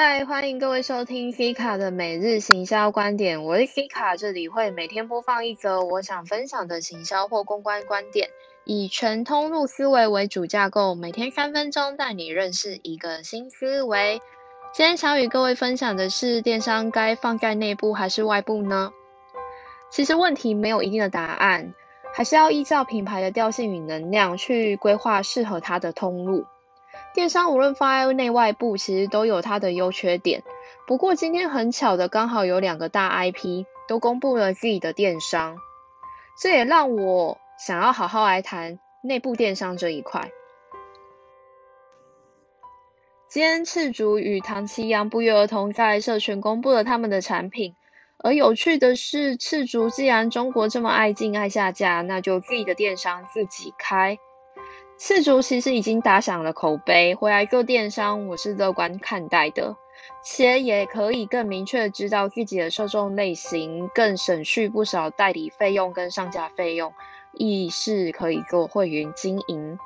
嗨，欢迎各位收听 C 卡的每日行销观点。我是 Fika，这里会每天播放一则我想分享的行销或公关观点，以全通路思维为主架构，每天三分钟带你认识一个新思维。今天想与各位分享的是，电商该放在内部还是外部呢？其实问题没有一定的答案，还是要依照品牌的调性与能量去规划适合它的通路。电商无论放在内外部，其实都有它的优缺点。不过今天很巧的，刚好有两个大 IP 都公布了自己的电商，这也让我想要好好来谈内部电商这一块。今天赤足与唐奇阳不约而同在社群公布了他们的产品，而有趣的是，赤足既然中国这么爱进爱下架，那就自己的电商自己开。四足其实已经打响了口碑，回来做电商，我是乐观看待的，且也可以更明确知道自己的受众类型，更省去不少代理费用跟上架费用，亦是可以做会员经营。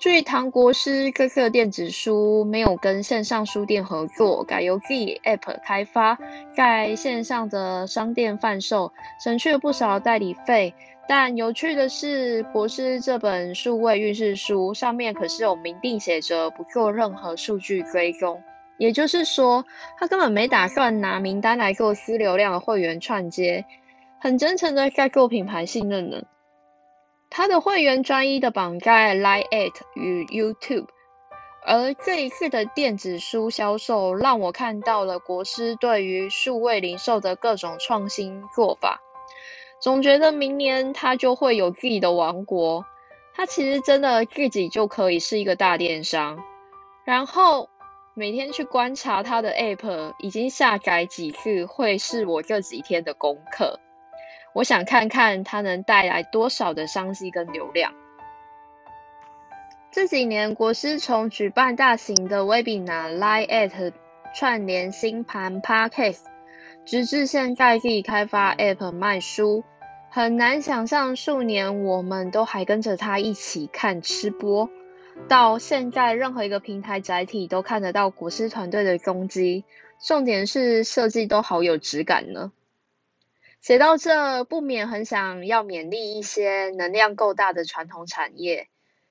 注意，唐国师各个电子书没有跟线上书店合作，改由自己 App 开发，在线上的商店贩售，省去了不少代理费。但有趣的是，国师这本数位运势书上面可是有明定写着不做任何数据追踪，也就是说，他根本没打算拿名单来做私流量的会员串接，很真诚的在做品牌信任呢。他的会员专一的绑在 Line at 与 YouTube，而这一次的电子书销售让我看到了国师对于数位零售的各种创新做法。总觉得明年他就会有自己的王国，他其实真的自己就可以是一个大电商。然后每天去观察他的 App，已经下载几次，会是我这几天的功课。我想看看他能带来多少的商机跟流量。这几年国师从举办大型的 Webinar、Live at 串联新盘 Podcast，直至现在自己开发 App 卖书。很难想象数年我们都还跟着他一起看吃播，到现在任何一个平台载体都看得到国师团队的攻击，重点是设计都好有质感呢。写到这，不免很想要勉励一些能量够大的传统产业，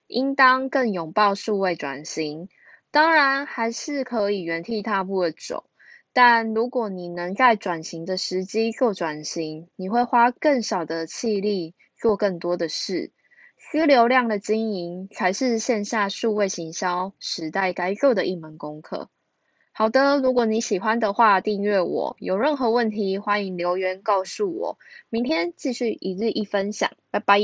应当更拥抱数位转型，当然还是可以原地踏步的走。但如果你能在转型的时机做转型，你会花更少的气力做更多的事。私流量的经营才是线下数位行销时代该做的一门功课。好的，如果你喜欢的话，订阅我。有任何问题，欢迎留言告诉我。明天继续一日一分享，拜拜。